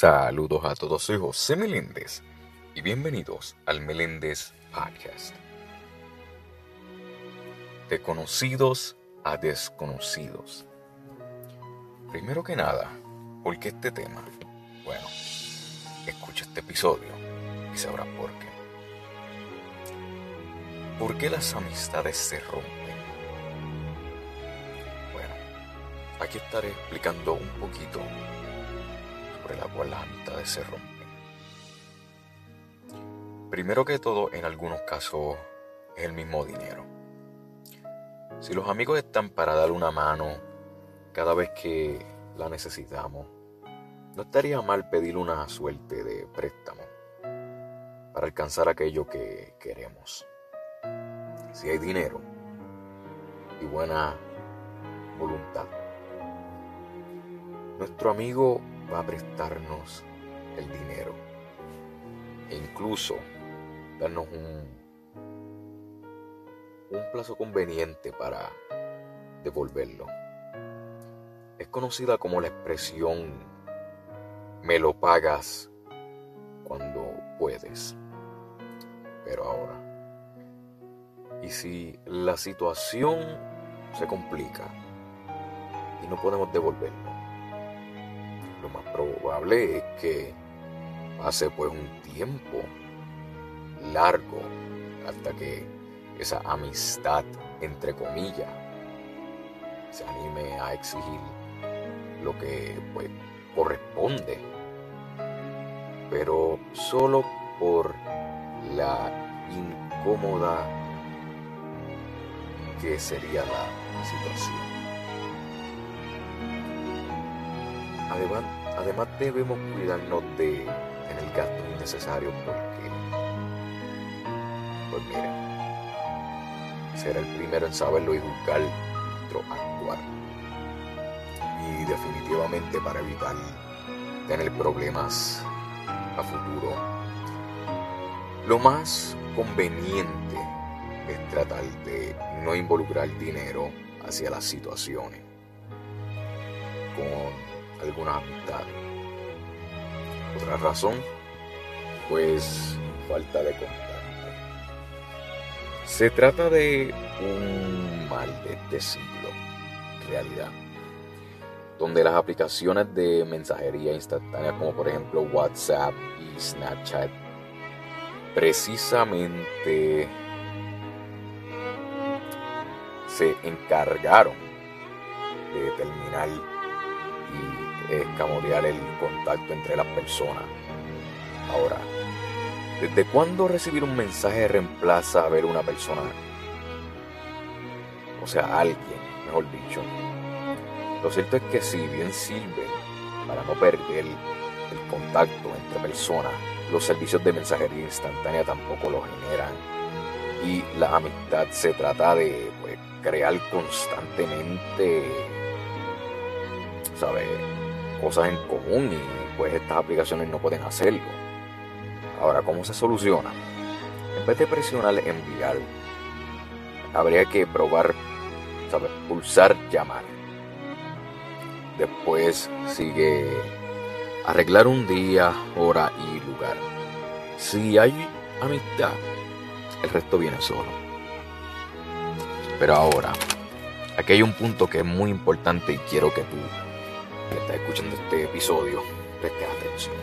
Saludos a todos, soy José Meléndez y bienvenidos al Meléndez Podcast. De conocidos a desconocidos. Primero que nada, ¿por qué este tema? Bueno, escucha este episodio y sabrás por qué. ¿Por qué las amistades se rompen? Bueno, aquí estaré explicando un poquito la cual las amistades se rompen. Primero que todo, en algunos casos es el mismo dinero. Si los amigos están para dar una mano cada vez que la necesitamos, no estaría mal pedir una suerte de préstamo para alcanzar aquello que queremos. Si hay dinero y buena voluntad, nuestro amigo va a prestarnos el dinero e incluso darnos un, un plazo conveniente para devolverlo. Es conocida como la expresión me lo pagas cuando puedes. Pero ahora, ¿y si la situación se complica y no podemos devolverlo? Lo más probable es que pase pues un tiempo largo hasta que esa amistad, entre comillas, se anime a exigir lo que pues corresponde. Pero solo por la incómoda que sería la situación. Además, debemos cuidarnos de tener gastos innecesarios porque, pues mire, ser el primero en saberlo y juzgar nuestro actuar. Y definitivamente para evitar tener problemas a futuro, lo más conveniente es tratar de no involucrar dinero hacia las situaciones con algunas amistades. Otra razón, pues falta de contacto. Se trata de un mal de este siglo, realidad, donde las aplicaciones de mensajería instantánea como por ejemplo WhatsApp y Snapchat precisamente se encargaron de determinar y escamotear el contacto entre las personas. Ahora, ¿desde cuándo recibir un mensaje reemplaza a ver una persona? O sea, alguien, mejor dicho. Lo cierto es que si bien sirve para no perder el contacto entre personas, los servicios de mensajería instantánea tampoco lo generan. Y la amistad se trata de pues, crear constantemente sabe, cosas en común y pues estas aplicaciones no pueden hacerlo. Ahora, ¿cómo se soluciona? En vez de presionar enviar, habría que probar, ¿sabes? Pulsar llamar. Después sigue arreglar un día, hora y lugar. Si hay amistad, el resto viene solo. Pero ahora, aquí hay un punto que es muy importante y quiero que tú que está escuchando este episodio, preste atención.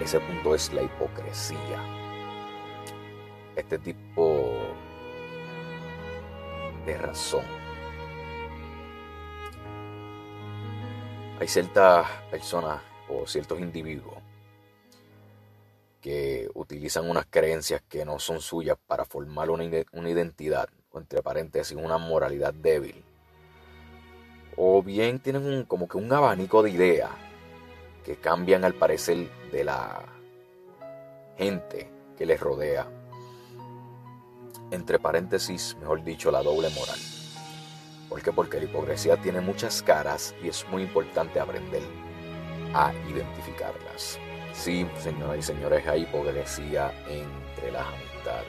Ese punto es la hipocresía. Este tipo de razón. Hay ciertas personas o ciertos individuos que utilizan unas creencias que no son suyas para formar una, una identidad, o entre paréntesis, una moralidad débil o bien tienen un, como que un abanico de ideas que cambian al parecer de la gente que les rodea. Entre paréntesis, mejor dicho, la doble moral. ¿Por qué? Porque la hipocresía tiene muchas caras y es muy importante aprender a identificarlas. Sí, señoras y señores, hay hipocresía entre las amistades.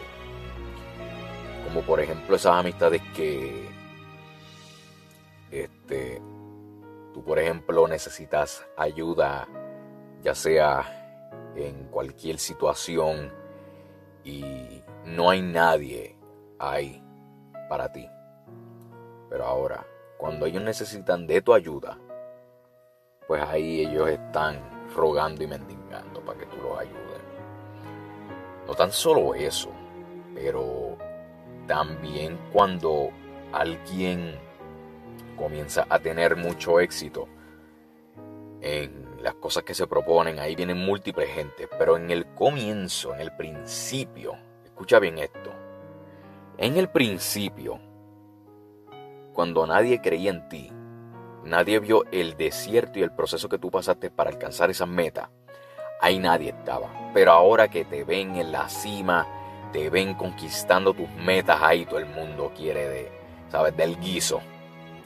Como por ejemplo esas amistades que este, tú, por ejemplo, necesitas ayuda ya sea en cualquier situación y no hay nadie ahí para ti. Pero ahora, cuando ellos necesitan de tu ayuda, pues ahí ellos están rogando y mendigando para que tú los ayudes. No tan solo eso, pero también cuando alguien comienza a tener mucho éxito en las cosas que se proponen, ahí vienen múltiples gente, pero en el comienzo, en el principio, escucha bien esto, en el principio, cuando nadie creía en ti, nadie vio el desierto y el proceso que tú pasaste para alcanzar esa meta, ahí nadie estaba. Pero ahora que te ven en la cima, te ven conquistando tus metas, ahí todo el mundo quiere de, ¿sabes? Del guiso.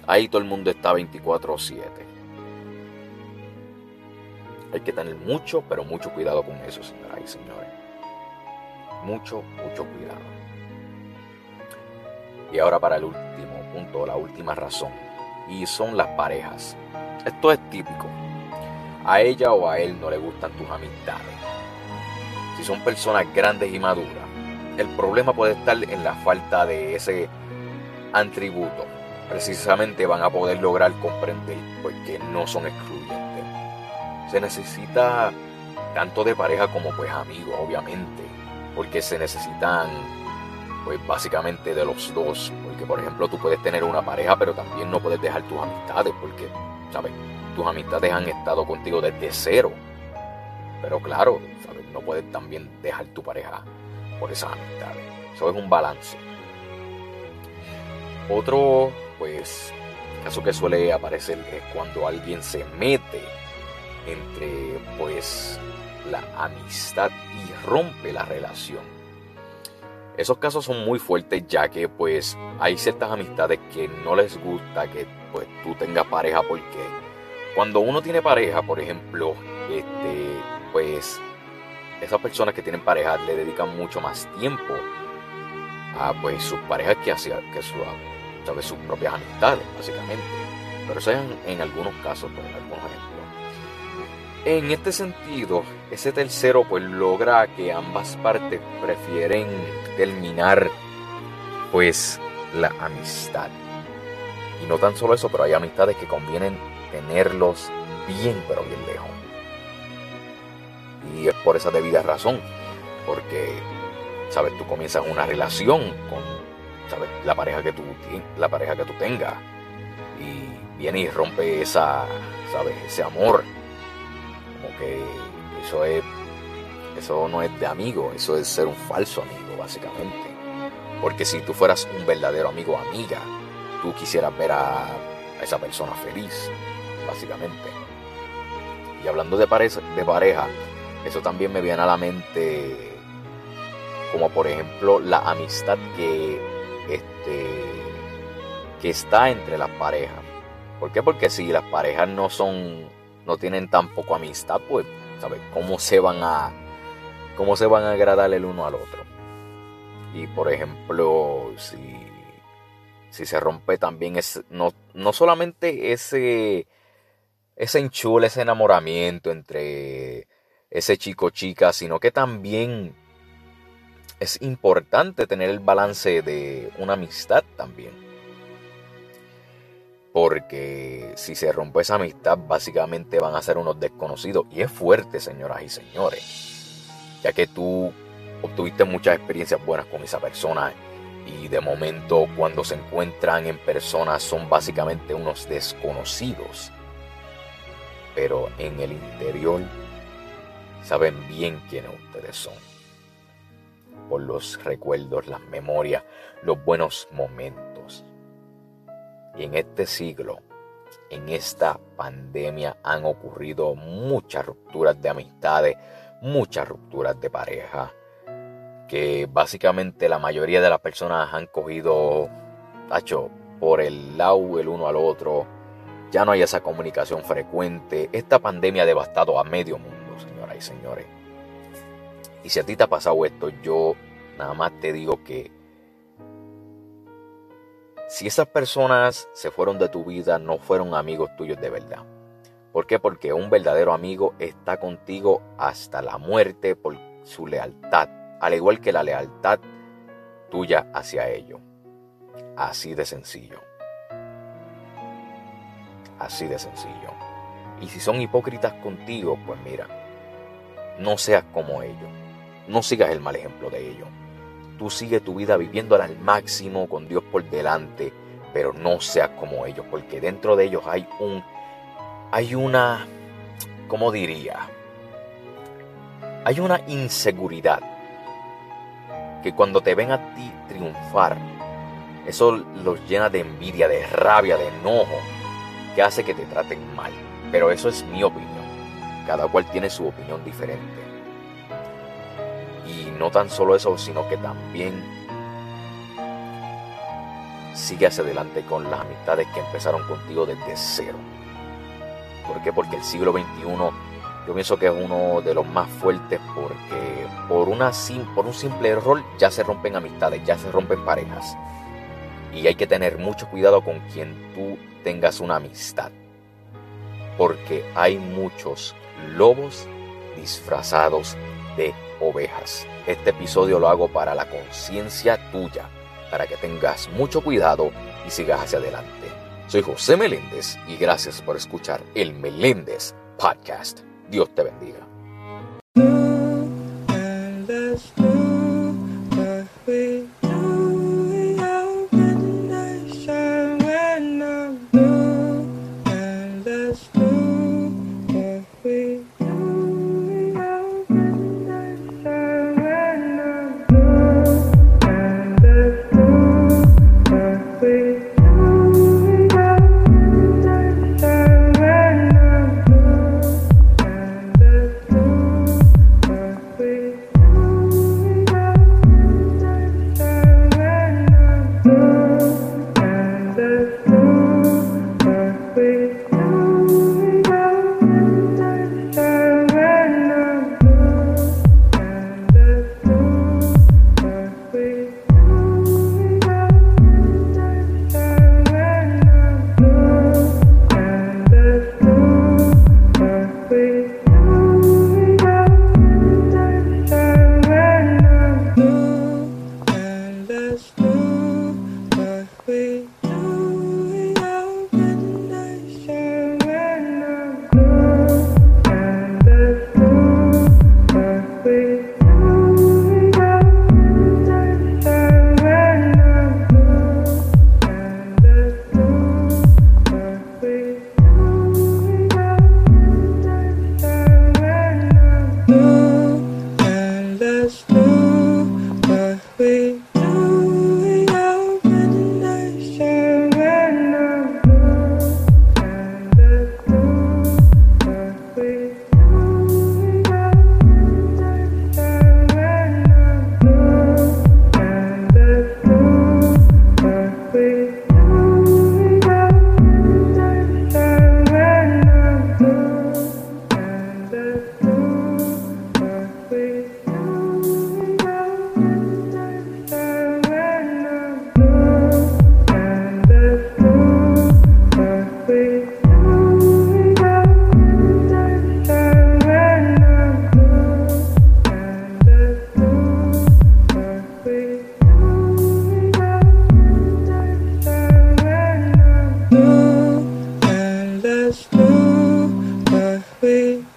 Ahí todo el mundo está 24/7. Hay que tener mucho, pero mucho cuidado con eso, señoras y señores. Mucho, mucho cuidado. Y ahora para el último punto, la última razón. Y son las parejas. Esto es típico. A ella o a él no le gustan tus amistades. Si son personas grandes y maduras, el problema puede estar en la falta de ese atributo. Precisamente van a poder lograr comprender porque no son excluyentes. Se necesita tanto de pareja como pues amigos, obviamente, porque se necesitan pues básicamente de los dos, porque por ejemplo tú puedes tener una pareja, pero también no puedes dejar tus amistades, porque, ¿sabes? Tus amistades han estado contigo desde cero. Pero claro, ¿sabes? No puedes también dejar tu pareja por esas amistades. Eso es un balance. Otro, pues, caso que suele aparecer es cuando alguien se mete entre pues la amistad y rompe la relación. Esos casos son muy fuertes ya que pues hay ciertas amistades que no les gusta que pues tú tengas pareja porque cuando uno tiene pareja, por ejemplo, este pues esas personas que tienen pareja le dedican mucho más tiempo a pues sus parejas que hacia que su, sus propias amistades, básicamente. Pero eso es en, algunos casos, pues, en algunos ejemplos. En este sentido, ese tercero pues logra que ambas partes prefieren terminar pues la amistad. Y no tan solo eso, pero hay amistades que convienen tenerlos bien pero bien lejos. Y es por esa debida razón, porque sabes, tú comienzas una relación con la pareja que tú la pareja que tú tengas y viene y rompe esa, sabes, ese amor que eso es eso no es de amigo, eso es ser un falso amigo, básicamente. Porque si tú fueras un verdadero amigo o amiga, tú quisieras ver a, esa persona feliz, básicamente. Y hablando de pareja, de pareja, eso también me viene a la mente, como por ejemplo la amistad que, este, que está entre las parejas. ¿Por qué? Porque si las parejas no son no tienen tampoco amistad, pues, ¿sabes? ¿Cómo se van a, cómo se van a agradar el uno al otro? Y por ejemplo, si, si se rompe también, es, no, no solamente ese, ese enchule, ese enamoramiento entre ese chico chica, sino que también es importante tener el balance de una amistad también. Porque si se rompe esa amistad, básicamente van a ser unos desconocidos. Y es fuerte, señoras y señores. Ya que tú obtuviste muchas experiencias buenas con esa persona. Y de momento, cuando se encuentran en persona, son básicamente unos desconocidos. Pero en el interior, saben bien quiénes ustedes son. Por los recuerdos, las memorias, los buenos momentos y en este siglo, en esta pandemia, han ocurrido muchas rupturas de amistades, muchas rupturas de pareja, que básicamente la mayoría de las personas han cogido, por el lado el uno al otro. Ya no hay esa comunicación frecuente. Esta pandemia ha devastado a medio mundo, señoras y señores. Y si a ti te ha pasado esto, yo nada más te digo que si esas personas se fueron de tu vida, no fueron amigos tuyos de verdad. ¿Por qué? Porque un verdadero amigo está contigo hasta la muerte por su lealtad, al igual que la lealtad tuya hacia ellos. Así de sencillo. Así de sencillo. Y si son hipócritas contigo, pues mira, no seas como ellos. No sigas el mal ejemplo de ellos. Tú sigue tu vida viviendo al máximo con Dios por delante, pero no seas como ellos, porque dentro de ellos hay un hay una ¿cómo diría? Hay una inseguridad que cuando te ven a ti triunfar, eso los llena de envidia, de rabia, de enojo, que hace que te traten mal. Pero eso es mi opinión. Cada cual tiene su opinión diferente. No tan solo eso, sino que también sigue hacia adelante con las amistades que empezaron contigo desde cero. ¿Por qué? Porque el siglo XXI yo pienso que es uno de los más fuertes porque por, una, por un simple error ya se rompen amistades, ya se rompen parejas. Y hay que tener mucho cuidado con quien tú tengas una amistad. Porque hay muchos lobos disfrazados de ovejas. Este episodio lo hago para la conciencia tuya, para que tengas mucho cuidado y sigas hacia adelante. Soy José Meléndez y gracias por escuchar el Meléndez Podcast. Dios te bendiga. Bye.